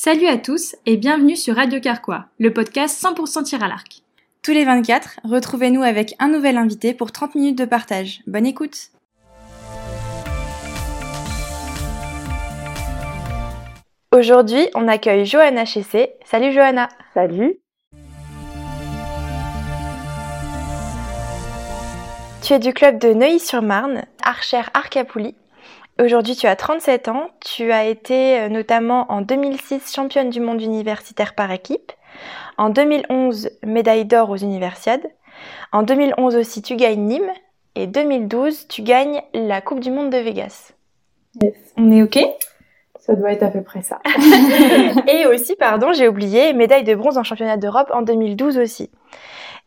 Salut à tous et bienvenue sur Radio Carquois, le podcast 100% tir à l'arc. Tous les 24, retrouvez-nous avec un nouvel invité pour 30 minutes de partage. Bonne écoute Aujourd'hui, on accueille Johanna Chessé. Salut Johanna Salut Tu es du club de Neuilly-sur-Marne, archère Arcapouli. Aujourd'hui, tu as 37 ans. Tu as été euh, notamment en 2006 championne du monde universitaire par équipe. En 2011, médaille d'or aux universiades. En 2011 aussi, tu gagnes Nîmes. Et 2012, tu gagnes la Coupe du Monde de Vegas. Yes. On est OK? Ça doit être à peu près ça. Et aussi, pardon, j'ai oublié, médaille de bronze en championnat d'Europe en 2012 aussi.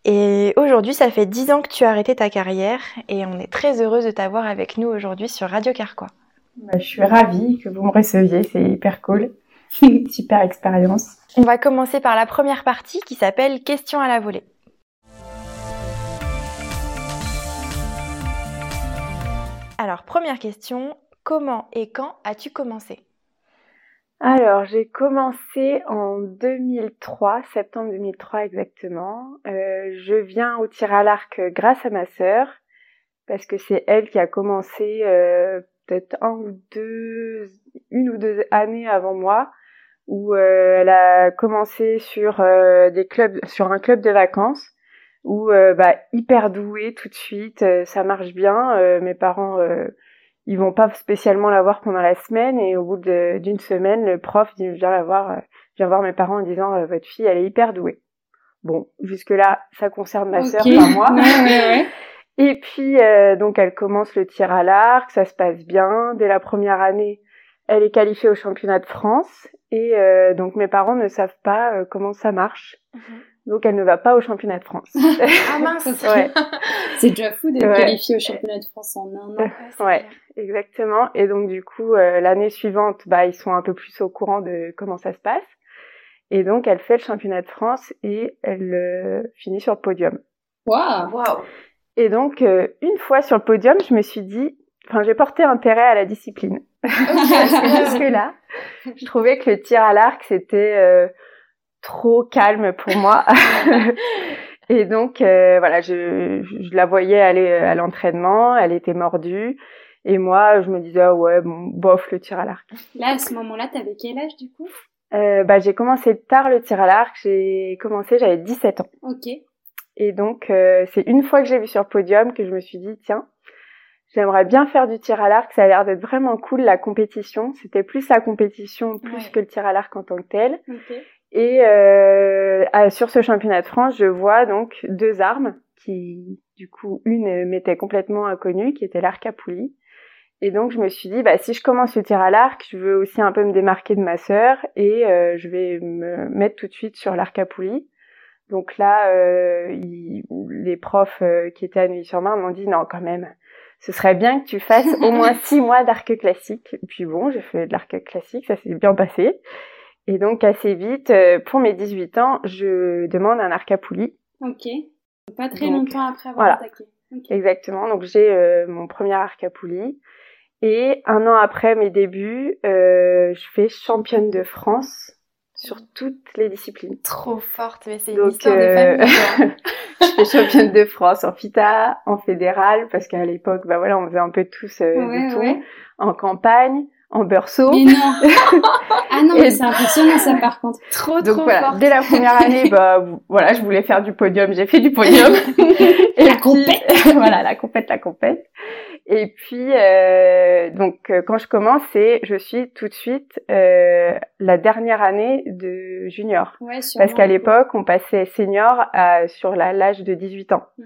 Et aujourd'hui, ça fait 10 ans que tu as arrêté ta carrière et on est très heureuse de t'avoir avec nous aujourd'hui sur Radio Carquois. Bah, je suis ravie que vous me receviez, c'est hyper cool. Super expérience. On va commencer par la première partie qui s'appelle Questions à la volée. Alors, première question, comment et quand as-tu commencé? Alors, j'ai commencé en 2003, septembre 2003 exactement. Euh, je viens au tir à l'arc grâce à ma sœur, parce que c'est elle qui a commencé euh, peut-être un ou deux, une ou deux années avant moi, où euh, elle a commencé sur euh, des clubs, sur un club de vacances, où euh, bah, hyper douée tout de suite, ça marche bien. mes parents, ils vont pas spécialement la voir pendant la semaine, et au bout d'une semaine, le prof dit viens la voir, viens voir mes parents en disant votre fille, elle est hyper douée. Bon, jusque là, ça concerne ma sœur, Ok. pas moi. Ouais, ouais, ouais. Et puis, euh, donc, elle commence le tir à l'arc, ça se passe bien. Dès la première année, elle est qualifiée au championnat de France. Et euh, donc, mes parents ne savent pas euh, comment ça marche. Donc, elle ne va pas au championnat de France. Ah mince ouais, C'est déjà fou d'être Ouais. qualifié au championnat de France en un an. ouais, exactement. Et donc, du coup, euh, l'année suivante, bah, ils sont un peu plus au courant de comment ça se passe. Et donc, elle fait le championnat de France et elle euh, finit sur le podium. Waouh Waouh Et donc, euh, une fois sur le podium, je me suis dit, enfin, j'ai porté intérêt à la discipline. Parce que là, je trouvais que le tir à l'arc, c'était euh, trop calme pour moi. Et donc, euh, voilà, je, je la voyais aller à l'entraînement, elle était mordue. Et moi, je me disais, ah ouais, bon, bof, le tir à l'arc. Là, à ce moment-là, t'avais quel âge du coup? Euh, bah, j'ai commencé tard le tir à l'arc. J'ai commencé, j'avais 17 ans. Ok. Et donc, euh, c'est une fois que j'ai vu sur le podium que je me suis dit, tiens, j'aimerais bien faire du tir à l'arc. Ça a l'air d'être vraiment cool, la compétition. C'était plus la compétition, plus Ouais. que le tir à l'arc en tant que tel. Et euh, à- sur ce championnat de France, je vois donc deux armes qui, du coup, une m'était complètement inconnue, qui était l'arc à poulie. Et donc, je me suis dit, bah, si je commence le tir à l'arc, je veux aussi un peu me démarquer de ma sœur et euh, je vais me mettre tout de suite sur l'arc à poulie. Donc là, euh, les profs euh, qui étaient à Neuilly-sur-Marne m'ont dit, non, quand même, ce serait bien que tu fasses au moins six mois d'arc classique. Et puis bon, j'ai fait de l'arc classique, ça s'est bien passé. Et donc assez vite, euh, pour mes 18 ans, je demande un arc à poulie. Ok. Pas très Donc, longtemps après avoir voilà. attaqué. Exactement. Donc j'ai euh, mon premier arc à poulie. Et un an après mes débuts, je fais championne de France sur toutes les disciplines. Trop forte, mais c'est une Donc, histoire euh, de famille. quoi. je fais championne de France en FITA, en fédéral, parce qu'à l'époque, bah voilà, on faisait un peu tous euh, Ouais, du tout. ouais. En campagne, en beurceau. Mais non Ah non, mais c'est impressionnant ça par contre. Trop, Donc trop voilà, forte. dès la première année, bah voilà, je voulais faire du podium, j'ai fait du podium. Et La compète. voilà, la compète, la compète. Et puis euh, donc euh, quand je commence, c'est je suis tout de suite euh, la dernière année de junior. Ouais. Parce qu'à l'époque, on passait senior à, sur l'âge de 18 ans. Mhm.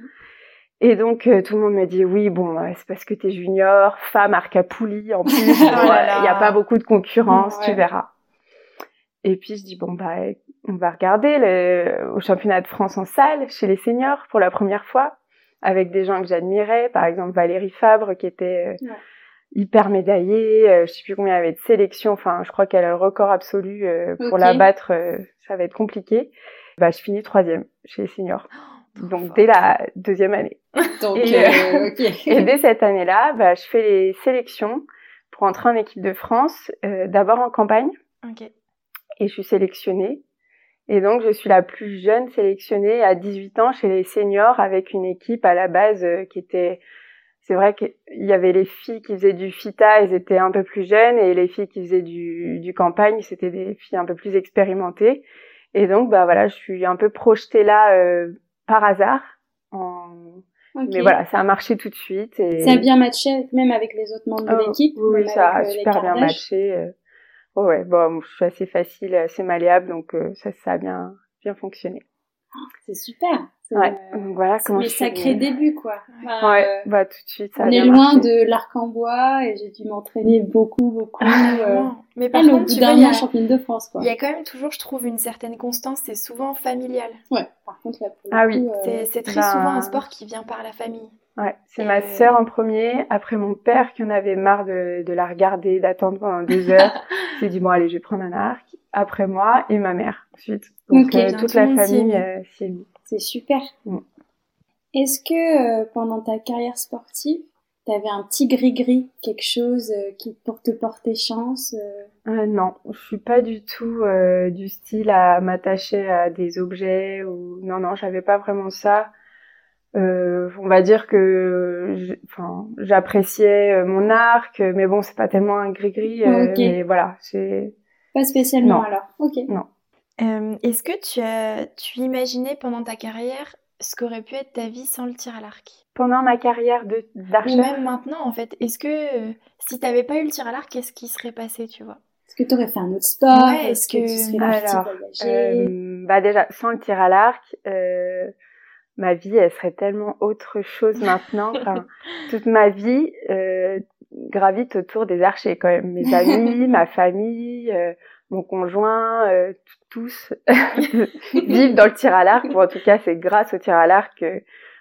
Et donc, euh, tout le monde me dit, oui, bon, euh, c'est parce que t'es junior, femme, arc à poulie, en plus, il là là. n'y a pas beaucoup de concurrence, tu verras. Et puis, je dis, bon, bah, on va regarder le, au championnat de France en salle, chez les seniors, pour la première fois, avec des gens que j'admirais, par exemple Valérie Fabre, qui était euh, Ouais. hyper médaillée, euh, je sais plus combien il y avait de sélections, enfin, je crois qu'elle a le record absolu, euh, pour la battre, euh, ça va être compliqué. Bah, je finis troisième chez les seniors. Donc, dès la deuxième année. Donc, Et, dès cette année-là, bah, je fais les sélections pour entrer en équipe de France, d'abord en campagne. Et je suis sélectionnée. Et donc, je suis la plus jeune sélectionnée à 18 ans chez les seniors avec une équipe à la base euh, qui était... C'est vrai qu'il y avait les filles qui faisaient du FITA, elles étaient un peu plus jeunes, et les filles qui faisaient du, du campagne, c'était des filles un peu plus expérimentées. Et donc, bah voilà, je suis un peu projetée là euh, par hasard. En... Mais voilà, ça a marché tout de suite. Et... Ça a bien matché même avec les autres membres de Oh, l'équipe. Oui, ça a euh, super bien matché. Euh. Ouais, bon, je suis assez facile, assez malléable, donc euh, ça, ça a bien, bien fonctionné. C'est super. C'est, Ouais, euh, donc voilà comment mais je suis sacré venue. début, quoi. Enfin, Ouais, euh, bah tout de suite, ça on est loin marché. de l'arc en bois et j'ai dû m'entraîner beaucoup, beaucoup. Ah, euh. Mais par elle, au contre, bout tu vois, il y, a- championne de France, quoi. il y a quand même toujours, je trouve, une certaine constance. C'est souvent familial. Ouais, par contre, là, pour Ah oui. euh, c'est très ben- souvent un sport qui vient par la famille. Ouais, c'est ma sœur en premier, après mon père qui en avait marre de, de la regarder, d'attendre pendant deux heures. S'est dit bon allez, je vais prendre un arc. Après moi et ma mère ensuite. Donc euh, toute tout la famille euh, mise. C'est super. Mm. Est-ce que euh, pendant ta carrière sportive, t'avais un petit gris-gris, quelque chose euh, qui pour te porter chance non, je suis pas du tout du style à m'attacher à des objets ou non non, j'avais pas vraiment ça. Euh, on va dire que j'appréciais euh, mon arc, mais bon c'est pas tellement un gris-gris. euh, Ok. Mais voilà, c'est Pas spécialement Non. alors. Ok. Euh, Est-ce que tu as, tu imaginais pendant ta carrière ce qu'aurait pu être ta vie sans le tir à l'arc? Pendant ma carrière de Ou d'archère. même maintenant, en fait. Est-ce que euh, si t'avais pas eu le tir à l'arc, qu'est-ce qui serait passé, tu vois? Est-ce que t'aurais fait un autre sport? Ouais, Est-ce que, que- tu serais partie Alors, Euh, bah déjà, sans le tir à l'arc, euh, ma vie, elle serait tellement autre chose maintenant. Enfin, toute ma vie euh, gravite autour des archers quand même. Mes amis, ma famille, euh, mon conjoint, euh, tous vivent dans le tir à l'arc. Ou en tout cas, c'est grâce au tir à l'arc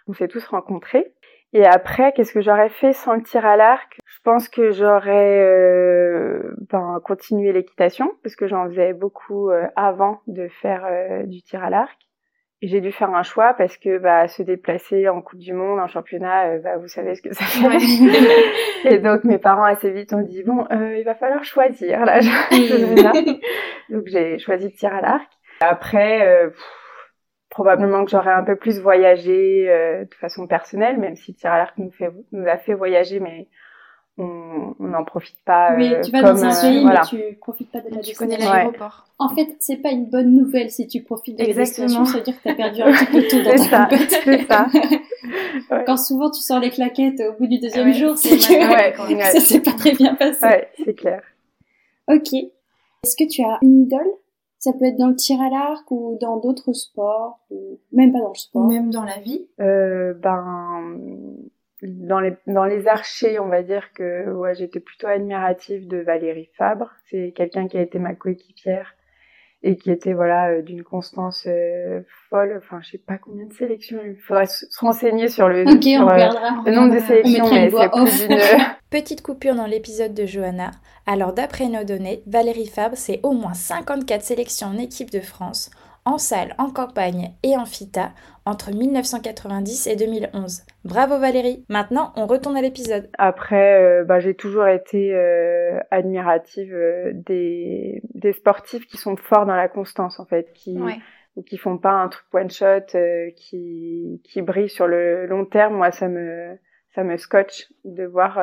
qu'on s'est tous rencontrés. Et après, qu'est-ce que j'aurais fait sans le tir à l'arc? Je pense que j'aurais euh, ben, continué l'équitation, parce que j'en faisais beaucoup euh, avant de faire euh, du tir à l'arc. J'ai dû faire un choix parce que bah, se déplacer en Coupe du Monde, en championnat, euh, bah, vous savez ce que ça fait. Et donc mes parents assez vite ont dit bon, euh, il va falloir choisir là. donc j'ai choisi le tir à l'arc. Après, euh, pff, probablement que j'aurais un peu plus voyagé euh, de façon personnelle, même si le tir à l'arc nous fait nous a fait voyager, mais on on n'en profite pas. Oui, euh, tu vas comme, dans un euh, pays, voilà. mais tu profites pas de la Tu connais l'aéroport. En fait, c'est pas une bonne nouvelle si tu profites de la Exactement. destination, ça veut dire que t'as perdu un petit peu tout dans C'est ta c'est ça. Ouais. Quand souvent tu sors les claquettes au bout du deuxième Ouais, jour, c'est c'est que ça s'est pas très bien passé. Ouais, c'est clair. Ok. Est-ce que tu as une idole? Ça peut être dans le tir à l'arc ou dans d'autres sports, ou même pas dans le sport. Ou même dans la vie. Euh, ben dans les dans les archers, on va dire que ouais, j'étais plutôt admirative de Valérie Fabre. C'est quelqu'un qui a été ma coéquipière et qui était voilà euh, d'une constance euh, folle. Enfin, je sais pas combien de sélections. Il faudrait se se renseigner sur le Ok, sur, on euh, le nombre de On sélections, mais c'est plus d'une. Petite coupure dans l'épisode de Johanna. Alors d'après nos données, Valérie Fabre, c'est au moins 54 sélections en équipe de France, en salle, en campagne et en FITA, entre 1990 et 2011. Bravo Valérie Maintenant, on retourne à l'épisode. Après, euh, bah, j'ai toujours été euh, admirative euh, des, des sportifs qui sont forts dans la constance, en fait, qui ou qui font pas un truc one shot, euh, qui qui brillent sur le long terme. Moi, ça me ça me scotche de voir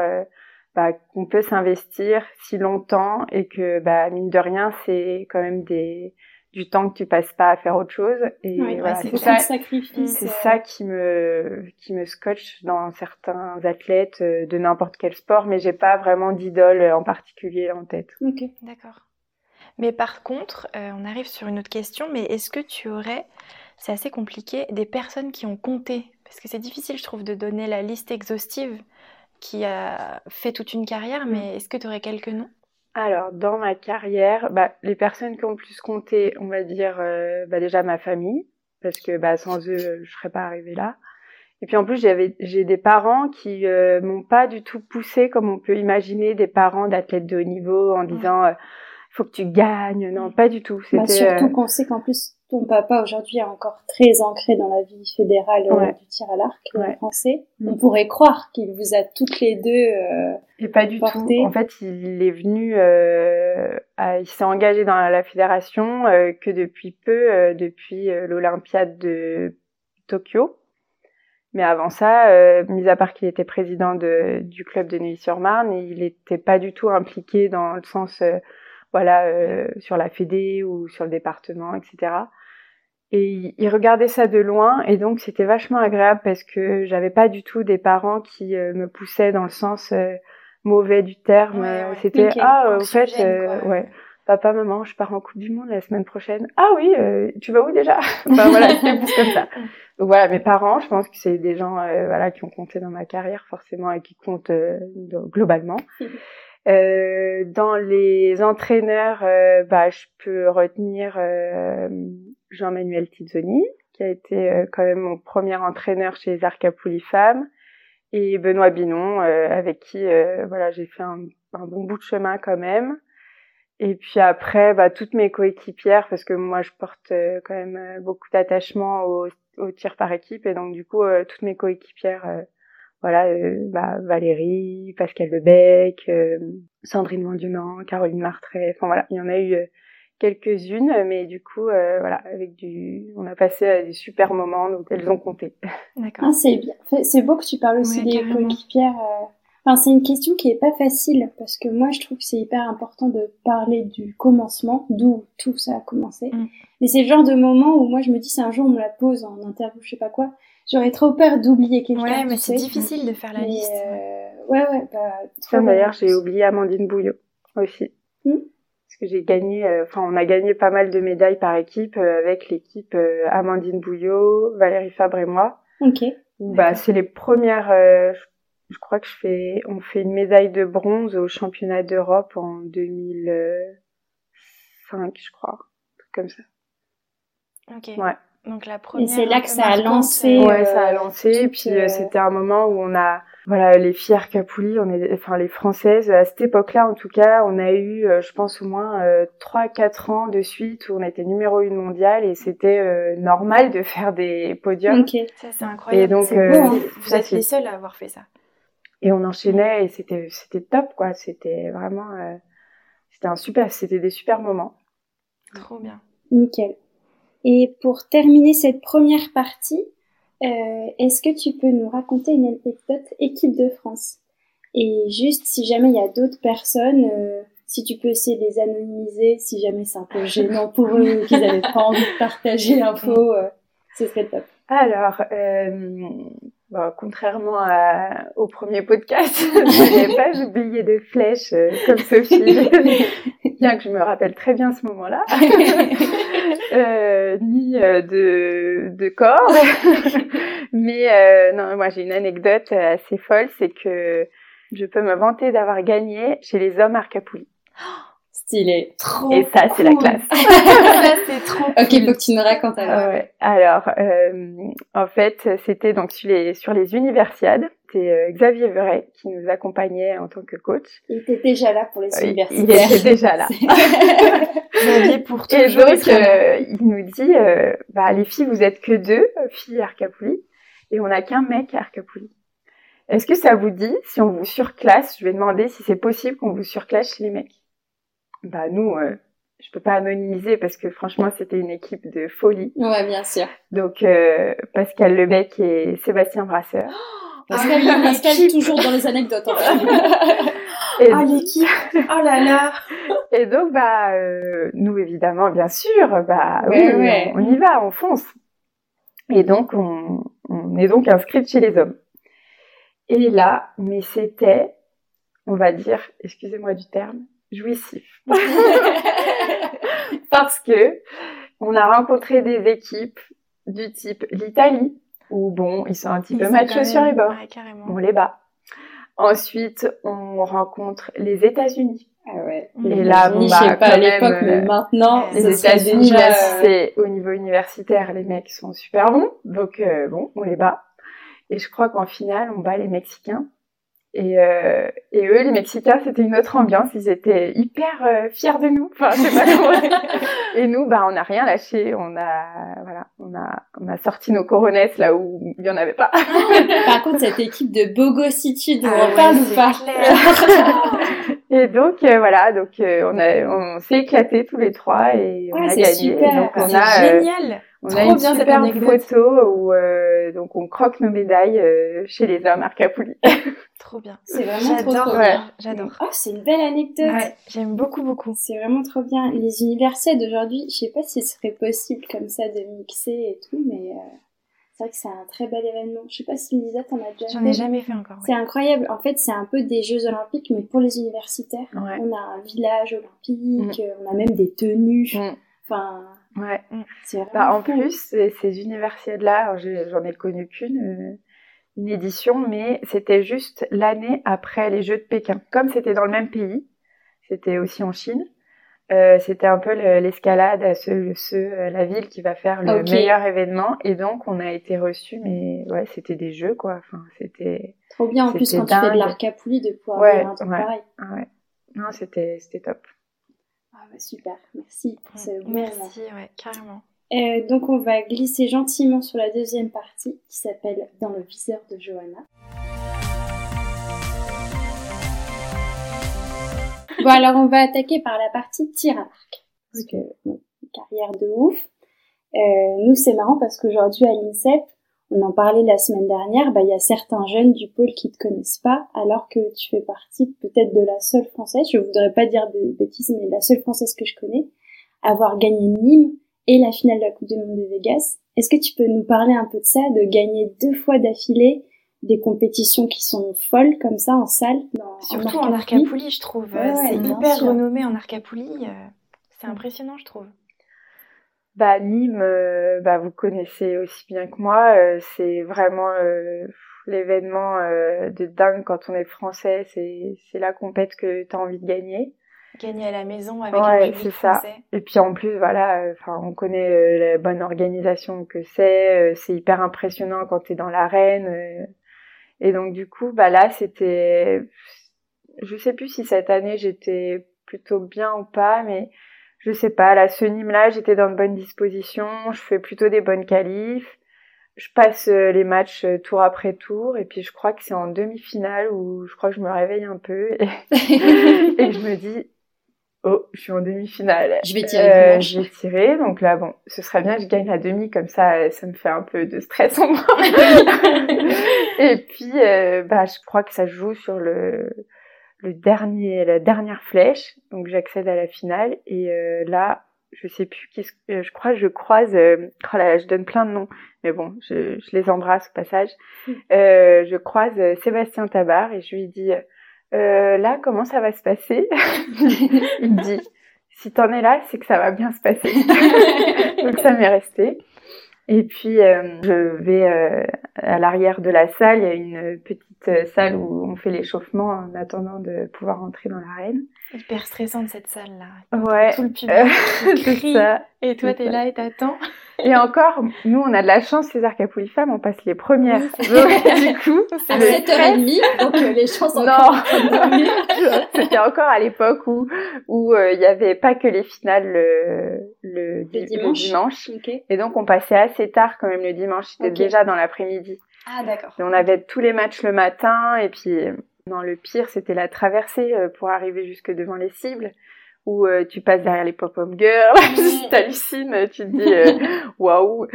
bah, qu'on peut s'investir si longtemps et que bah mine de rien, c'est quand même des du temps que tu passes pas à faire autre chose. Et Ouais, voilà, c'est ça c'est euh, ça qui me qui me scotche dans certains athlètes euh, de n'importe quel sport, mais j'ai pas vraiment d'idole en particulier en tête. Ok. D'accord. Mais par contre, euh, on arrive sur une autre question, mais est-ce que tu aurais, c'est assez compliqué, des personnes qui ont compté? Parce que c'est difficile, je trouve, de donner la liste exhaustive qui a fait toute une carrière, mais est-ce que tu aurais quelques noms? Alors, dans ma carrière, bah, les personnes qui ont le plus compté, on va dire, euh, bah, déjà ma famille, parce que bah, sans eux, euh, je serais pas arrivée là. Et puis en plus, j'avais, j'ai des parents qui euh, m'ont pas du tout poussé comme on peut imaginer des parents d'athlètes de haut niveau en disant, euh, faut que tu gagnes. Non, pas du tout. Bah, surtout qu'on sait qu'en plus ton papa aujourd'hui est encore très ancré dans la vie fédérale du tir à l'arc français. Mm. On pourrait croire qu'il vous a toutes les deux et pas du tout. En fait, il est venu, il s'est engagé dans la fédération que depuis peu, depuis l'Olympiade de Tokyo. Mais avant ça, euh, mis à part qu'il était président de, du club de Neuilly-sur-Marne, il n'était pas du tout impliqué dans le sens, euh, voilà, euh, sur la Fédé ou sur le département, etc. Et il, regardait ça de loin, et donc c'était vachement agréable parce que j'avais pas du tout des parents qui me poussaient dans le sens mauvais du terme. C'était ah, au fait, ouais papa, maman, je pars en Coupe du Monde la semaine prochaine. Ah oui, euh, tu vas où déjà? Enfin voilà, c'est plus comme ça. Donc voilà, mes parents, je pense que c'est des gens euh, voilà qui ont compté dans ma carrière forcément et qui comptent euh, dans les entraîneurs, bah je peux retenir Jean-Manuel Tizzoni, qui a été quand même mon premier entraîneur chez les Femmes, et Benoît Binon, avec qui voilà j'ai fait un, bon bout de chemin quand même. Et puis après, bah, toutes mes coéquipières, parce que moi, je porte euh, quand même euh, beaucoup d'attachement au, au, tir par équipe, et donc du coup, euh, toutes mes coéquipières, voilà, bah, Valérie, Pascal Lebec, Sandrine Mandunan, Caroline Martret, enfin voilà, il y en a eu quelques-unes, mais du coup, voilà, avec du, on a passé des super moments, donc elles ont compté. D'accord. Ah, c'est bien, c'est beau que tu parles aussi des coéquipières Enfin, c'est une question qui est pas facile parce que moi je trouve que c'est hyper important de parler du commencement, d'où tout ça a commencé. Mm. Mais c'est le genre de moment où moi je me dis c'est un jour on me la pose en interview, je sais pas quoi, j'aurais trop peur d'oublier quelqu'un. Ouais, mais c'est difficile de faire la liste. Euh... Ouais, ouais, bah. D'ailleurs, j'ai oublié Amandine Bouillot aussi. Hmm parce que j'ai gagné, euh, enfin, on a gagné pas mal de médailles par équipe euh, avec l'équipe euh, Amandine Bouillot, Valérie Fabre et moi. Ok. Bah, c'est les premières, je crois que je fais, on fait une médaille de bronze au championnat d'Europe en 2005, je crois, comme ça. Ok. Ouais. Donc la première. Et c'est là que ça a lancé. Ouais, ça a lancé. Et puis euh, c'était un moment où on a, voilà, les filles Arcapouli, on est, enfin les françaises à cette époque-là, en tout cas, on a eu, euh, je pense au moins euh, trois, quatre ans de suite où on était numéro une mondiale et c'était normal de faire des podiums. Ok. Ça c'est incroyable. Et donc, beau, hein. vous êtes les seuls à avoir fait ça et on enchaînait et c'était c'était top quoi c'était vraiment euh, c'était un super c'était des super moments trop bien nickel et pour terminer cette première partie euh, est-ce que tu peux nous raconter une anecdote équipe de France? Et juste si jamais il y a d'autres personnes euh, si tu peux essayer de les anonymiser si jamais c'est un peu gênant pour eux qu'ils n'avaient pas envie de partager l'info euh, ce serait top. Alors euh, Bon, contrairement à, au premier podcast, je n'ai pas oublié de flèches euh, comme Sophie, bien que je me rappelle très bien ce moment-là, euh, ni euh, de, de corps. Mais euh, non, moi j'ai une anecdote assez folle, c'est que je peux me vanter d'avoir gagné chez les hommes Arcapouli. Stylé. Trop Et ça, c'est la classe. ça, c'est trop Ok, faut que tu nous racontes alors. ouais. Alors, euh, en fait, c'était donc sur les, sur les universiades. C'était euh, Xavier Verret qui nous accompagnait en tant que coach. Il était déjà là pour les universités. Il était déjà là. Xavier pour Et donc, euh, il nous dit, euh, bah, les filles, vous êtes que deux filles Arcapouli et on n'a qu'un mec Arcapouli. Est-ce que ça vous dit, si on vous surclasse, je vais demander si c'est possible qu'on vous surclasse chez les mecs? Bah nous, euh, je peux pas anonymiser parce que franchement c'était une équipe de folie. Ouais, bien sûr. Donc euh, Pascal Lebec et Sébastien Brasseur. Oh, Pascal, Pascal toujours dans les anecdotes. En fait. ah l'équipe, oh là là. Et donc bah euh, nous évidemment bien sûr, bah oui, On, y va, on fonce. Et donc on, on est donc inscrite chez les hommes. Et là, mais c'était, on va dire, excusez-moi du terme, jouissif. Parce que on a rencontré des équipes du type l'Italie, où bon, ils sont un petit peu machos sur les bords. on les bat. Ensuite, on rencontre les États-Unis. Ah ouais. Et là, bon, bah, je sais pas à l'époque, mais maintenant, les États-Unis, déjà... c'est au niveau universitaire, les mecs sont super bons. Donc, euh, bon, on les bat. Et je crois qu'en finale, on bat les Mexicains Et, euh, et eux, les Mexicains, c'était une autre ambiance. Ils étaient hyper euh, fiers de nous. Enfin, je sais pas comment. et nous, bah, on n'a rien lâché. On a, voilà, on a, on a sorti nos coronettes là où il y en avait pas. Par contre, cette équipe de Bogositude, Ah on en parle ou pas et donc euh, voilà, donc euh, on a, on s'est éclatés tous les trois et on a gagné. super. Donc on C'est a, génial. On Trop a une bien cette superbe anecdote. photo où euh, donc on croque nos médailles euh, chez les hommes. Trop bien. C'est vraiment trop, trop Ouais. bien. J'adore. Oh, c'est une belle anecdote. Ouais, j'aime beaucoup, beaucoup. C'est vraiment trop bien. Les universités d'aujourd'hui, je sais pas si ce serait possible comme ça de mixer et tout, mais euh, c'est vrai que c'est un très bel événement. Je sais pas si Lisa t'en as déjà J'en fait. ai jamais fait encore. C'est incroyable. En fait, c'est un peu des Jeux Olympiques, mais pour les universitaires. Ouais. On a un village olympique, on a même des tenues. Mm. Enfin, Ouais. vraiment Bah, en cool. plus, ces universiades-là, j'en ai connu qu'une, euh, une édition, mais c'était juste l'année après les Jeux de Pékin. Comme c'était dans le même pays, c'était aussi en Chine, euh, c'était un peu le- l'escalade à ce, ce, euh, la ville qui va faire le meilleur événement. Et donc, on a été reçus, mais ouais, c'était des jeux, quoi. Enfin, c'était, Trop bien en plus quand tu fais de dingue. l'arcapoulie de pouvoir Ouais, faire un truc ouais. pareil. ouais. Non, c'était top. Ah bah super, merci pour ce bon moment. Merci, ouais, carrément. Euh, donc on va glisser gentiment sur la deuxième partie qui s'appelle Dans le viseur de Johanna. Bon alors on va attaquer par la partie tir à l'arc. Parce que bon, carrière de ouf. Euh, nous c'est marrant parce qu'aujourd'hui à l'INSEP, on en parlait la semaine dernière, bah il y a certains jeunes du pôle qui te connaissent pas, alors que tu fais partie peut-être de la seule française, je voudrais pas dire de bêtises, mais la seule française que je connais, à avoir gagné Nîmes et la finale de la Coupe du Monde de Vegas. Est-ce que tu peux nous parler un peu de ça, de gagner deux fois d'affilée des compétitions qui sont folles comme ça en salle dans, Surtout en arcapoulie je trouve. Ouais, ouais, c'est hyper sûr. renommé en Arcapoulie. euh, C'est impressionnant, je trouve. Bah Nîmes, euh, bah vous connaissez aussi bien que moi, euh, c'est vraiment euh, l'événement euh, de dingue quand on est français, c'est c'est la compète que tu as envie de gagner. Gagner à la maison avec Ouais, un public c'est ça. français. Et puis en plus voilà, enfin on connaît euh, la bonne organisation que c'est, euh, c'est hyper impressionnant quand tu es dans l'arène et donc du coup bah là c'était je sais plus si cette année j'étais plutôt bien ou pas mais je sais pas, là, ce Nîmes-là, j'étais dans de bonnes dispositions, je fais plutôt des bonnes qualifs, je passe euh, les matchs euh, tour après tour, et puis je crois que c'est en demi-finale où je crois que je me réveille un peu, et, je me dis, oh, je suis en demi-finale. Je vais tirer dimanche. Je vais tirer, donc là, bon, ce serait bien que je gagne la demi, comme ça, euh, ça me fait un peu de stress en moi. et puis, euh, bah, je crois que ça joue sur le le dernier, la dernière flèche, donc j'accède à la finale et euh, là, je sais plus qui, euh, je crois, que je croise, euh, oh là là, je donne plein de noms, mais bon, je, je les embrasse au passage. Euh, je croise Sébastien Tabar et je lui dis, là, comment ça va se passer? Il me dit, si t'en es là, c'est que ça va bien se passer. donc ça m'est resté. Et puis euh, je vais euh, à l'arrière de la salle, il y a une petite euh, salle où on fait l'échauffement en attendant de pouvoir entrer dans l'arène. Hyper stressante cette salle-là. Ouais, Tout le public qui crie. ça. Et toi, t'es là et t'attends. Et encore, nous on a de la chance, les Arcapoulis femmes, on passe les premières. Oui, du coup, à le 7h30, donc euh, les chances sont Non. C'était encore à l'époque où où euh, il y avait pas que les finales le, le, le dimanche. Et donc on passait assez tard quand même le dimanche, c'était déjà dans l'après-midi. Ah, d'accord. Et on avait tous les matchs le matin et puis euh, non le pire c'était la traversée euh, pour arriver jusque devant les cibles où euh, tu passes derrière les pop-up girls, tu t'hallucines, tu te dis euh, waouh.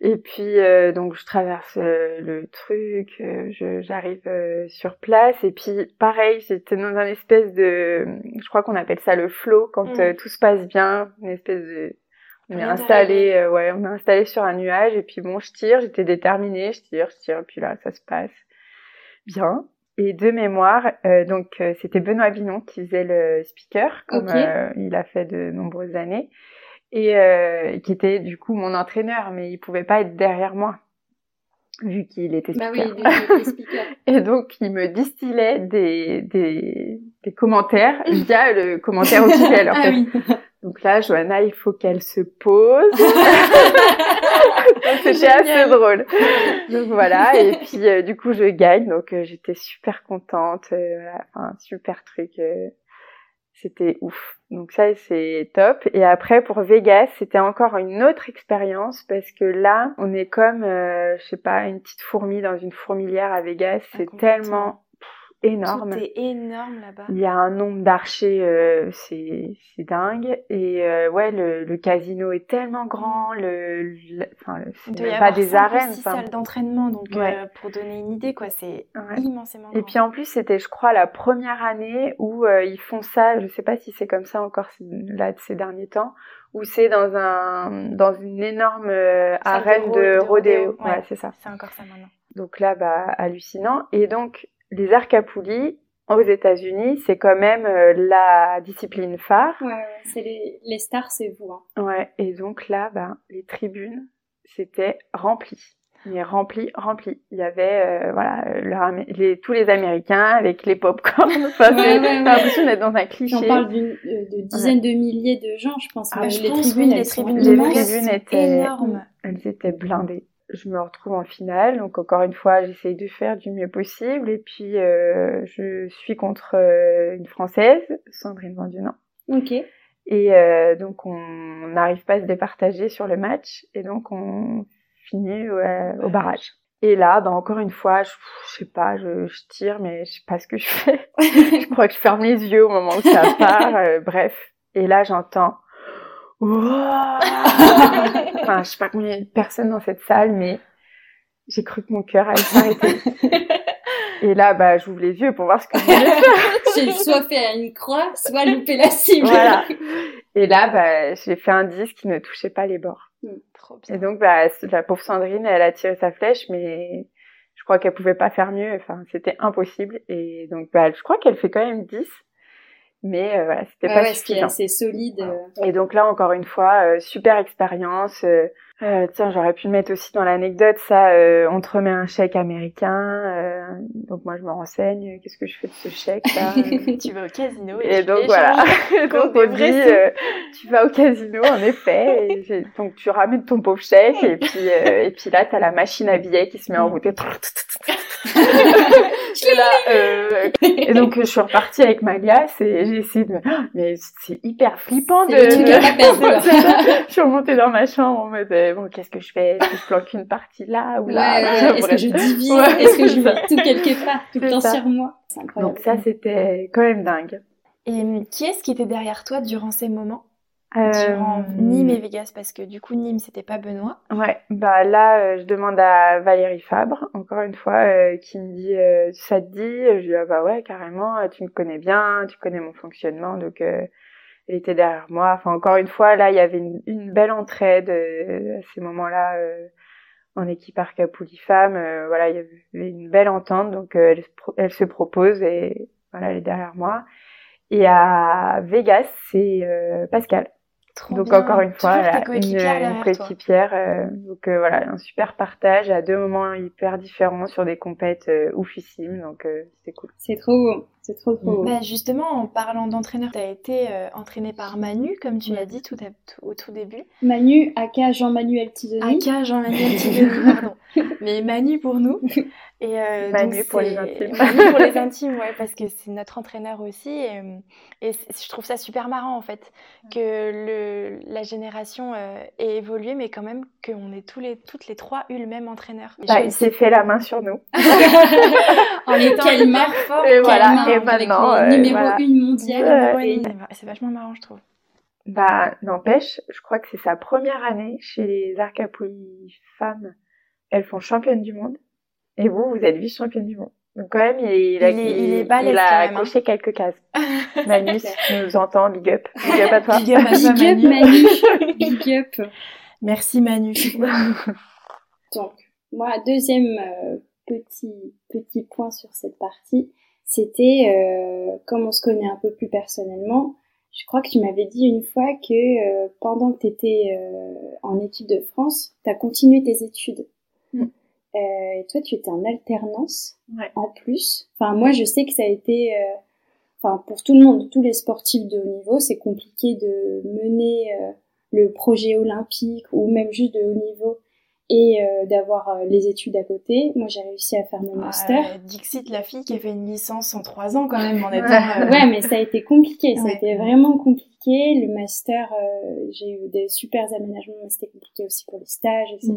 Et puis euh, donc je traverse euh, le truc, euh, je- j'arrive euh, sur place et puis pareil j'étais dans un espèce de, je crois qu'on appelle ça le flow quand Mm. tout se passe bien, une espèce de on est installé, ouais, on est installé sur un nuage et puis bon, je tire, j'étais déterminée, je tire, je tire, puis là, ça se passe bien. Et de mémoire, euh, donc euh, c'était Benoît Binon qui faisait le speaker, comme euh, il a fait de nombreuses années, et euh, qui était du coup mon entraîneur, mais il pouvait pas être derrière moi vu qu'il était Bah speaker. oui, du coup, speaker. Et donc, il me distillait des, des, des commentaires via le commentaire officiel, en Ah fait. oui. Donc là, Johanna, il faut qu'elle se pose. C'était assez drôle. Donc voilà, et puis euh, du coup je gagne, donc euh, j'étais super contente, euh, voilà, enfin, super truc, c'était ouf. Donc ça c'est top. Et après pour Vegas, c'était encore une autre expérience parce que là on est comme, je sais pas, une petite fourmi dans une fourmilière à Vegas. Ah, C'est tellement énorme. Tout est énorme là-bas. Il y a un nombre d'archers, euh, c'est c'est dingue. Et euh, ouais, le, le casino est tellement grand, le, enfin, Il pas des arènes. enfin. salles d'entraînement, donc Ouais. euh, pour donner une idée, quoi, c'est Ouais. immensément grand. Et puis en plus, c'était, je crois, la première année où euh, ils font ça. Je sais pas si c'est comme ça encore ces- là de ces derniers temps, où c'est dans un dans une énorme arène de, de rodéo. rodéo, Ouais, ouais. c'est ça. c'est encore ça maintenant. Donc là, bah hallucinant. Et donc les arcapoulis aux États-Unis, c'est quand même euh, la discipline phare. Ouais, ouais, c'est les, les stars, c'est vous. Hein. Ouais, et donc là, ben, les tribunes, c'était rempli. Mais rempli, rempli. Il y avait, euh, voilà, euh, les, tous les Américains avec les pop-corn. Enfin, Ouais, ouais, l'impression d'être dans un cliché. J'en parle d'une- euh, de dizaines de milliers de gens, je pense. Ah, je les pense, tribunes, les tribunes, Les tribunes étaient énormes. Elles étaient blindées. Je me retrouve en finale, donc encore une fois, j'essaye de faire du mieux possible. Et puis, euh, je suis contre euh, une Française, Sandrine Vandunan. Ok. Et euh, donc on n'arrive pas à se départager sur le match et donc on finit au barrage. Et là, bah encore une fois, je, je sais pas, je, je tire mais je sais pas ce que je fais. je crois que je ferme les yeux au moment où ça part. bref. Et là, j'entends. Enfin, je sais pas combien il y a de personnes dans cette salle, mais j'ai cru que mon cœur allait s'arrêter. Et là, bah, j'ouvre les yeux pour voir ce que je voulais faire. J'ai soit fait une croix, soit loupé la cible. Voilà. Et là, bah, j'ai fait un disque qui ne touchait pas les bords. Trop Et donc, bah, la pauvre Sandrine, elle a tiré sa flèche, mais je crois qu'elle pouvait pas faire mieux. Enfin, c'était impossible. Et donc, bah, je crois qu'elle fait quand même 10. Mais euh, voilà, c'était Ouais, pas ouais, suffisant. assez solide. euh. Et donc là, encore une fois, euh, super expérience. Euh, euh, tiens, j'aurais pu le mettre aussi dans l'anecdote. Ça, euh, on te remet un chèque américain. euh, donc moi, je me renseigne. Qu'est-ce que je fais de ce chèque là tu vas au casino et, Et tu donc voilà. donc on dit, tu vas au casino en effet. Et donc tu ramènes ton pauvre chèque et puis euh, et puis là t'as la machine à billets qui se met en route. Et là, euh, et donc je suis repartie avec ma glace et j'ai essayé de. Ah, Mais c'est hyper flippant de. Je suis remontée dans ma chambre en mode euh, bon qu'est-ce que je fais? Est-ce que je planque une partie là ou Ouais, là? Ouais, Est-ce que je divise? Ouais, Est-ce que je mets tout quelque part Tout le temps ça. sur moi? C'est incroyable. Donc ça c'était quand même dingue. Et hum, qui est-ce qui était derrière toi durant ces moments? Euh, Nîmes et Vegas Parce que du coup, Nîmes, c'était pas Benoît. Ouais, bah là, euh, je demande à Valérie Fabre, encore une fois, euh, qui me dit euh, ça te dit? Je lui dis ah bah ouais carrément, euh, tu me connais bien, tu connais mon fonctionnement, donc euh, elle était derrière moi. Enfin encore une fois, là il y avait une, une belle entraide euh, à ces moments-là euh, en équipe Arcapouli Femmes. euh, voilà, il y avait une belle entente, donc euh, elle, elle se propose et voilà, elle est derrière moi. Et à Vegas, c'est euh, Pascal. Trop Donc bien. encore une fois, voilà, une, coéquipière. euh, donc euh, voilà, un super partage à deux moments hyper différents sur des compètes euh, oufissimes. Donc euh, c'était cool. C'est trop beau. C'est trop trop beau. Bah, justement, en parlant d'entraîneur, tu as été euh, entraîné par Manu, comme tu l'as dit tout à- tout- au tout début. Manu, aka Jean-Manuel Tizoni. Aka Jean-Manuel Tigoni, pardon. Mais Manu pour nous. Et euh, Manu donc pour les intimes. Manu pour les intimes, ouais, parce que c'est notre entraîneur aussi. Et, je trouve ça super marrant, en fait, que le, la génération euh, ait évolué, mais quand même qu'on ait tous les, toutes les trois eu le même entraîneur. Bah, il s'est fait la main sur nous. en étant Quelle hyper fort. Et Quelle voilà, main, et avec maintenant, les euh, numéro voilà. 1 mondial. Ouais. C'est vachement marrant, je trouve. Bah n'empêche, je crois que c'est sa première année chez les Arcapouli femmes. Elles font championne du monde. Et vous, vous êtes vice-championne du monde. Donc quand même, il, il a, Il est- il est balèze il a hein. coché quelques cases. Manu, si tu nous entends, big up. Big up à toi. Big up à toi, Big up. Manu. Big up. Merci Manu. Donc, moi, deuxième euh, petit, petit point sur cette partie, c'était, euh, comme on se connaît un peu plus personnellement, je crois que tu m'avais dit une fois que euh, pendant que tu étais en équipe de France, tu as continué tes études. Mm. Euh, et toi, tu étais en alternance Ouais. en plus. Enfin, moi, je sais que ça a été... euh, Enfin, pour tout le monde, tous les sportifs de haut niveau, c'est compliqué de mener euh, le projet olympique ou même juste de haut niveau et euh, d'avoir euh, les études à côté. Moi, j'ai réussi à faire mon master. Dixit, la fille qui a fait une licence en trois ans quand même en étant... ouais, mais ça a été compliqué. Ça a été vraiment compliqué. Le master, j'ai eu des super aménagements, mais c'était compliqué aussi pour les stages, etc.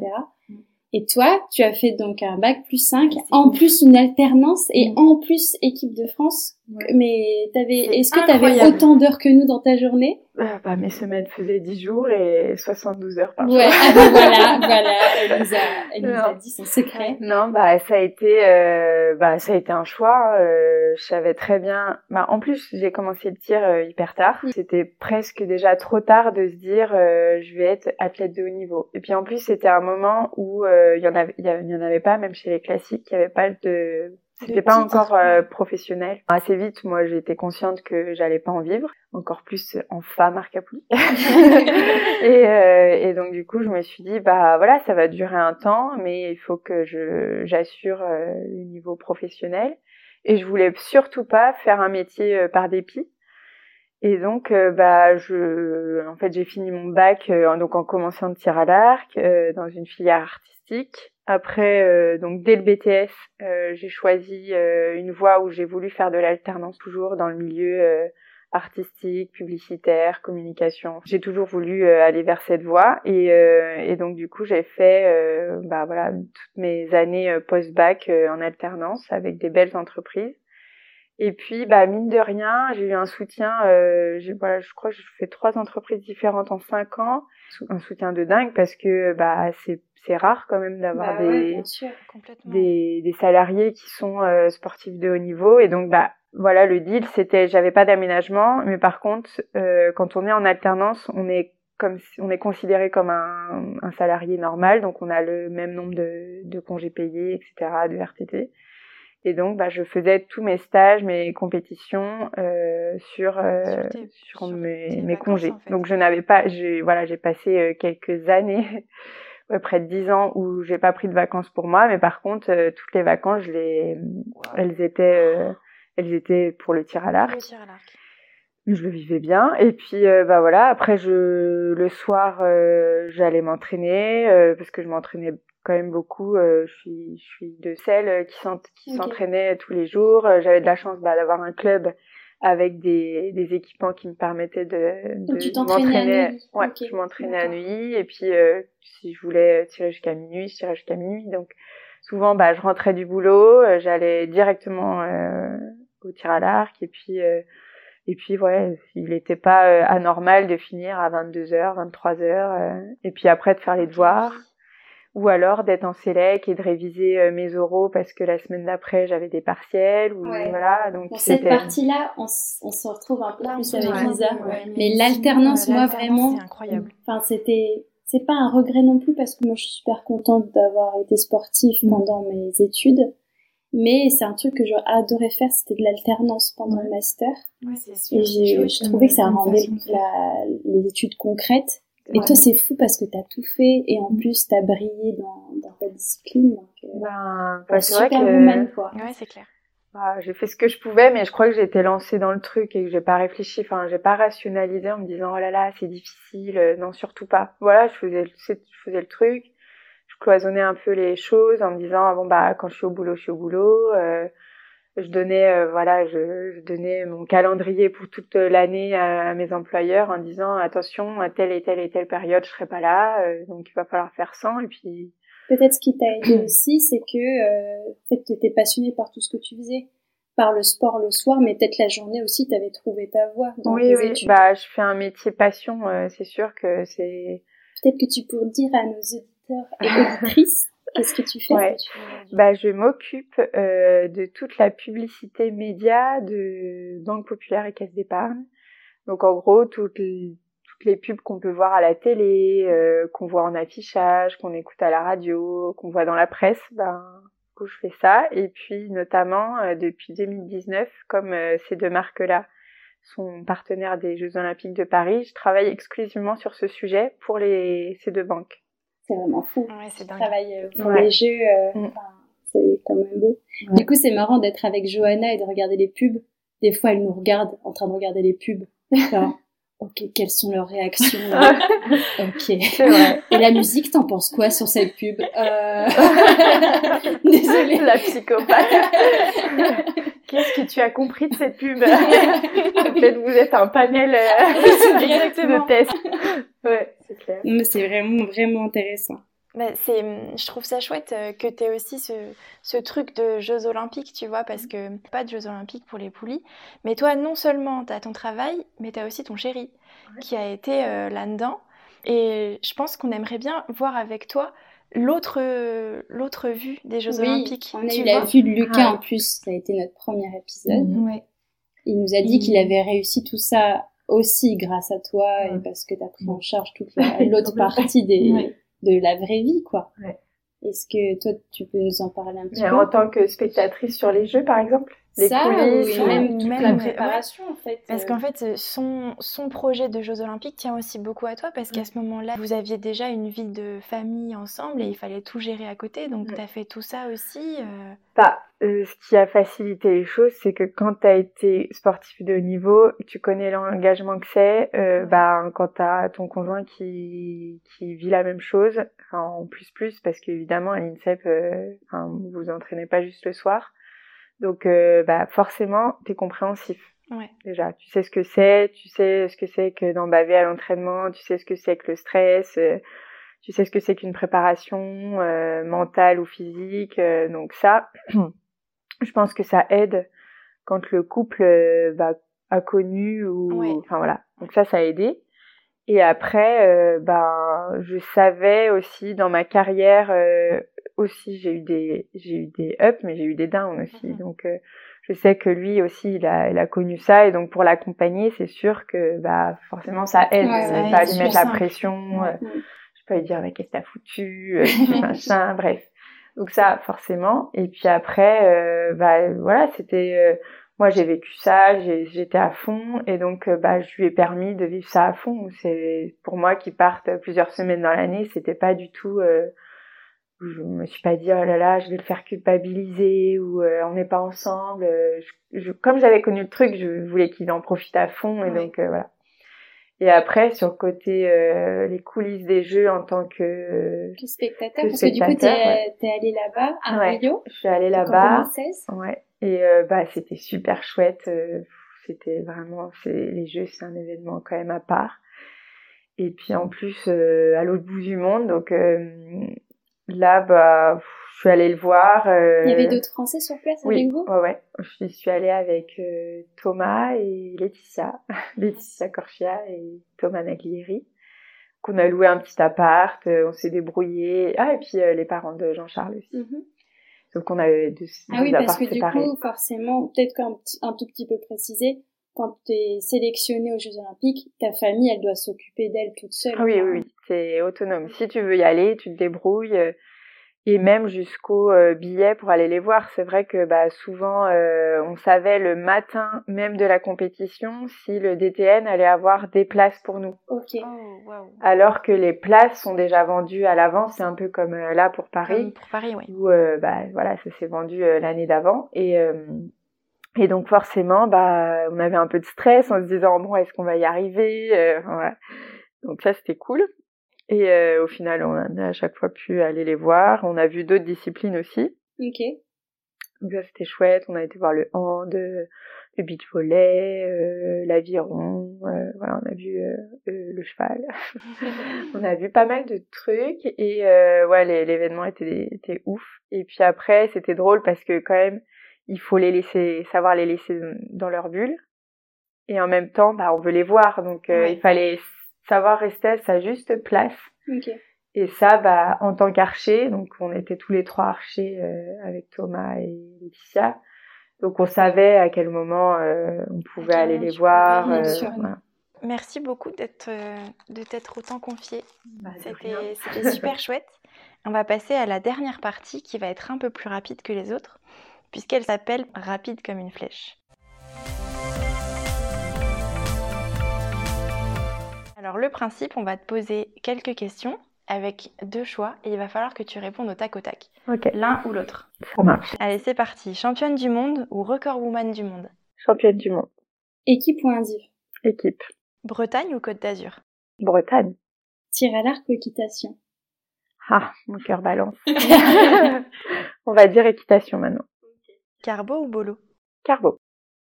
Et toi, tu as fait donc un bac plus 5, en plus une alternance et mm. en plus équipe de France. Mais t'avais, est-ce que tu avais autant d'heures que nous dans ta journée? Ah, bah, Mes semaines faisaient 10 jours et 72 heures par jour. Ouais, ah, bah, voilà, voilà, elle nous a, elle nous a dit son secret. Non, bah ça a été, euh, bah ça a été un choix. Euh, je savais très bien. Bah en plus, j'ai commencé le tir euh, hyper tard. C'était presque déjà trop tard de se dire euh, je vais être athlète de haut niveau. Et puis en plus, c'était un moment où il y en avait, il y en avait pas, même chez les classiques, il y avait pas de c'était pas encore euh, professionnel. Assez vite, moi, j'étais consciente que j'allais pas en vivre, encore plus en femme arcapouli. et, euh, et donc du coup, je me suis dit, bah voilà, ça va durer un temps, mais il faut que je j'assure euh, le niveau professionnel. Et je voulais surtout pas faire un métier euh, par dépit. Et donc, bah, je, en fait, j'ai fini mon bac donc en commençant de tir à l'arc dans une filière artistique. Après, euh, donc dès le BTS, euh, j'ai choisi euh, une voie où j'ai voulu faire de l'alternance toujours dans le milieu artistique, publicitaire, communication. J'ai toujours voulu aller vers cette voie et, et donc du coup j'ai fait bah voilà toutes mes années post-bac en alternance avec des belles entreprises. Et puis, bah, mine de rien, j'ai eu un soutien. Euh, voilà, je crois que j'ai fait trois entreprises différentes en cinq ans. Un soutien de dingue parce que bah, c'est rare quand même d'avoir bah des, des, des salariés qui sont euh, sportifs de haut niveau. Et donc, bah, voilà, le deal, c'était, j'avais pas d'aménagement, mais par contre, euh, quand on est en alternance, on est comme on est considéré comme un, un, salarié normal, donc on a le même nombre de, de congés payés, etc., de RTT. Et donc, bah, je faisais tous mes stages, mes compétitions euh, sur euh, sur, mes, mes congés. Donc, je n'avais pas, j'ai voilà, j'ai passé euh, quelques années, près de dix ans, où j'ai pas pris de vacances pour moi, mais par contre, toutes les vacances, je les, elles étaient, elles étaient pour le tir à l'arc. Je le vivais bien. Et puis, bah voilà. Après, je le soir, j'allais m'entraîner parce que je m'entraînais quand même beaucoup. Euh, je suis je suis de celles qui s'entraînaient tous les jours. Euh, j'avais de la chance bah, d'avoir un club avec des, des équipements qui me permettaient de, de m'entraîner. Ouais, je m'entraînais à nuit et puis euh, si je voulais tirer jusqu'à minuit, je tirais jusqu'à minuit. Donc souvent bah je rentrais du boulot, j'allais directement au tir à l'arc et puis et puis ouais, il n'était pas anormal de finir à 22h, 23h et puis après de faire les devoirs ou alors d'être en sélec et de réviser euh, mes oraux parce que la semaine d'après j'avais des partiels ou voilà donc cette partie là on, on, se retrouve un peu plus avec Lisa. mais, l'alternance moi vraiment c'est incroyable. enfin c'était c'est pas un regret non plus parce que moi je suis super contente d'avoir été sportive mm. pendant mes études. Mais c'est un truc que j'aurais adoré faire c'était de l'alternance pendant le master. Et j'ai trouvé que ça rendait la, les études concrètes et toi, c'est fou parce que tu as tout fait et en plus, tu as brillé dans, dans ta discipline. Donc, euh, ben, bah, c'est vrai que... quoi. Ouais, c'est clair. Bah, j'ai fait ce que je pouvais, mais je crois que j'ai été lancée dans le truc et que j'ai pas réfléchi. Enfin, j'ai pas rationalisé en me disant oh là là, c'est difficile. Euh, non, surtout pas. Voilà, je faisais, je faisais le truc. Je cloisonnais un peu les choses en me disant ah bon bah quand je suis au boulot, je suis au boulot. Euh, je donnais euh, voilà je, je, donnais mon calendrier pour toute l'année à, mes employeurs en disant attention à telle et telle et telle période je serai pas là euh, donc il va falloir faire sans et puis peut-être ce qui t'a aidé aussi c'est que euh, fait tu étais passionné par tout ce que tu faisais par le sport le soir mais peut-être la journée aussi tu avais trouvé ta voie dans oui, oui. bah je fais un métier passion euh, c'est sûr que c'est peut-être que tu pourrais dire à nos auditeurs et auditrices Qu'est-ce que tu fais ouais. bah, Je m'occupe euh, de toute la publicité média de Banque Populaire et Caisse d'Épargne. Donc en gros, toutes les, toutes les pubs qu'on peut voir à la télé, euh, qu'on voit en affichage, qu'on écoute à la radio, qu'on voit dans la presse, ben, coup, je fais ça. Et puis notamment, euh, depuis 2019, comme euh, ces deux marques-là sont partenaires des Jeux Olympiques de Paris, je travaille exclusivement sur ce sujet pour les, ces deux banques c'est vraiment fou. Ouais, c'est travaille euh, pour les jeux, euh, mm. c'est quand même beau. Du coup, c'est marrant d'être avec Johanna et de regarder les pubs. Des fois, elle nous regarde en train de regarder les pubs. Ok, quelles sont leurs réactions Ok. Et la musique, t'en penses quoi sur cette pub? Euh... Désolée. La psychopathe. Qu'est-ce que tu as compris de cette pub? Peut-être vous êtes un panel euh, de tests. Ouais, c'est clair. C'est vraiment, vraiment intéressant. Bah, c'est, je trouve ça chouette euh, que tu aies aussi ce, ce, truc de Jeux Olympiques, tu vois, parce que pas de Jeux Olympiques pour les poulies. Mais toi, non seulement tu as ton travail, mais tu as aussi ton chéri qui a été euh, là-dedans. Et je pense qu'on aimerait bien voir avec toi l'autre l'autre vue des Jeux Olympiques. On a eu la vue de Lucas en plus, ça a été notre premier épisode. Mmh. Il nous a dit qu'il avait réussi tout ça aussi grâce à toi et parce que tu as pris en charge toute l'autre partie des de la vraie vie, quoi. Est-ce que toi, tu peux nous en parler un petit peu? En tant que spectatrice sur les jeux, par exemple? Les ça, coulisses, même toute la préparation en fait. Parce qu'en fait, son, son projet de Jeux Olympiques tient aussi beaucoup à toi parce qu'à ce moment-là, vous aviez déjà une vie de famille ensemble et il fallait tout gérer à côté. Donc, tu as fait tout ça aussi. Euh... Bah, euh, ce qui a facilité les choses, c'est que quand tu as été sportif de haut niveau, tu connais l'engagement que c'est. Euh, bah, quand tu as ton conjoint qui, qui vit la même chose, en plus plus, parce qu'évidemment, à l'INSEP, euh, vous vous entraînez pas juste le soir. Donc, euh, bah, forcément, t'es compréhensif. Ouais. Déjà, tu sais ce que c'est, tu sais ce que c'est que d'en baver à l'entraînement, tu sais ce que c'est que le stress, euh, tu sais ce que c'est qu'une préparation euh, mentale ou physique. Euh, donc ça, je pense que ça aide quand le couple bah, a connu ou, enfin voilà. Donc ça, ça a aidé. Et après, ben, je savais aussi dans ma carrière aussi j'ai eu des j'ai eu des ups mais j'ai eu des downs aussi. Mhm. donc euh, je sais que lui aussi il a il a connu ça. Et donc pour l'accompagner c'est sûr que bah forcément ça aide. ouais, ça pas lui mettre la pression euh, je peux lui dire mais qu'est-ce que t'as foutu euh, machin bref. Donc ça forcément. Et puis après bah voilà c'était moi j'ai vécu ça j'étais à fond. Et donc bah je lui ai permis de vivre ça à fond. C'est pour moi qui partent plusieurs semaines dans l'année c'était pas du tout je me suis pas dit oh là là je vais le faire culpabiliser ou euh, on n'est pas ensemble euh, je, comme j'avais connu le truc je voulais qu'il en profite à fond et donc euh, voilà. Et après sur le côté les coulisses des jeux en tant que, que spectateur parce que du coup t'es es allé là-bas à Rio je suis allée là-bas. ouais. Et bah c'était super chouette c'était vraiment c'est les jeux c'est un événement quand même à part. Et puis en plus à l'autre bout du monde donc Là, bah, je suis allée le voir. Euh... Il y avait d'autres Français sur place oui, avec vous Ouais, ouais. Je suis allée avec euh, Thomas et Laetitia, Laetitia Corchia et Thomas Naglieri. Qu'on a loué un petit appart, euh, on s'est débrouillé. Ah, et puis euh, les parents de Jean-Charles aussi. Mm-hmm. Donc on avait deux, ah oui, parce que du coup, forcément, peut-être qu'un un tout petit peu précisé, quand tu es sélectionné aux Jeux Olympiques, ta famille, elle doit s'occuper d'elle toute seule. Ah oui, oui, oui, c'est autonome. Si tu veux y aller, tu te débrouilles. Euh, et même jusqu'au euh, billet pour aller les voir. C'est vrai que bah, souvent, euh, on savait le matin même de la compétition si le DTN allait avoir des places pour nous. Ok. Oh, Alors que les places sont déjà vendues à l'avance. C'est un peu comme là pour Paris. pour Paris, oui. Où bah, voilà, ça s'est vendu l'année d'avant. Et et donc forcément, bah, on avait un peu de stress en se disant bon, est-ce qu'on va y arriver euh, Donc ça, c'était cool. Et euh, au final, on a à chaque fois pu aller les voir. On a vu d'autres disciplines aussi. Ok. Donc ça, c'était chouette. On a été voir le hand, le beach volley, euh, l'aviron. Euh, voilà, on a vu euh, le cheval. on a vu pas mal de trucs. Et ouais, l'événement était, était ouf. Et puis après, c'était drôle parce que quand même il faut les laisser, savoir les laisser dans leur bulle. Et en même temps, bah, on veut les voir, donc euh, il fallait savoir rester à sa juste place. Et ça, bah, en tant qu'archer, donc on était tous les trois archers euh, avec Thomas et Laetitia, donc on savait à quel moment euh, on pouvait aller les voir. Merci beaucoup d'être de t'être autant confié. Bah, C'était super chouette. On va passer à la dernière partie qui va être un peu plus rapide que les autres puisqu'elle s'appelle Rapide comme une flèche. Alors le principe, on va te poser quelques questions avec deux choix et il va falloir que tu répondes au tac au tac. L'un ou l'autre. Ça marche. Allez, c'est parti. Championne du monde ou record woman du monde? Championne du monde. Équipe ou indiv? Équipe. Bretagne ou Côte d'Azur? Bretagne. Tir à l'arc ou équitation? Ah, mon cœur balance. On va dire équitation maintenant. Carbo ou bolo Carbo.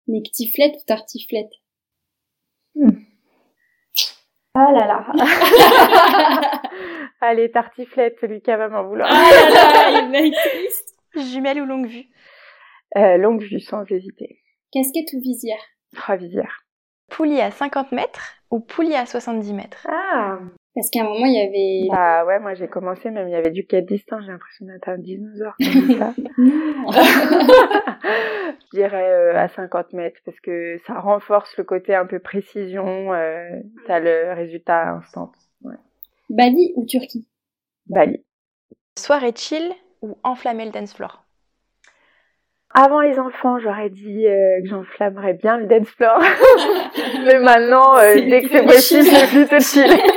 Nectiflette ou tartiflette Hmm. Oh là là Allez, tartiflette, Lucas va m'en vouloir. Oh là là, il triste Jumelle ou longue vue Euh, longue vue, sans hésiter. Casquette ou visière Trois visières. Poulie à 50 mètres ou poulie à 70 mètres Ah Parce qu'à un moment, il y avait... Bah ouais, moi j'ai commencé, même il y avait du quai de distance, j'ai l'impression d'être un dinosaure comme ça. Non. Je dirais euh, à 50 mètres parce que ça renforce le côté un peu précision, euh, t'as le résultat instant. Ouais. Bali ou Turquie? Bali. Soirée chill ou enflammer le dance floor? Avant les enfants, j'aurais dit euh, que j'enflammerais bien le dance floor. Mais maintenant, euh, dès que c'est possible, chill. c'est plutôt chill.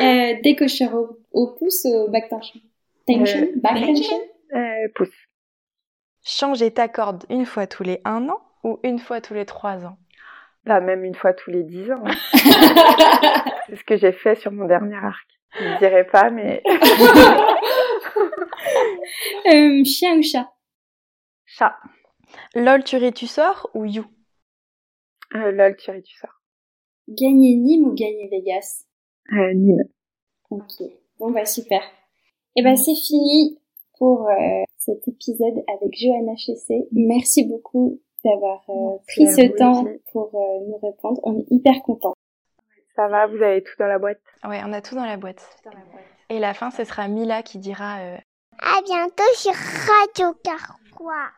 Euh, Décocheur au, au pouce ou au back tension Tension Euh, Back tension Euh, pouce. Changer ta corde une fois tous les un an ou une fois tous les trois ans? Là, même une fois tous les 10 ans. hein. C'est ce que j'ai fait sur mon dernier arc. Je ne dirais pas, mais Euh, Chien ou chat? Chat. LOL tu ris tu sors ou you? Euh, lol, tu ris, tu sors. Gagner Nîmes ou gagner Vegas? Euh, Nîmes. Ok. Bon bah super. Et ben c'est fini pour euh, cet épisode avec Johanna Chessé. Merci beaucoup d'avoir euh, pris à ce temps aussi. pour euh, nous répondre. On est hyper contents. Ça va, vous avez tout dans la boîte? Ouais, on a tout dans la boîte. Et la fin, ce sera Mila qui dira euh, À bientôt sur Radio Carquois.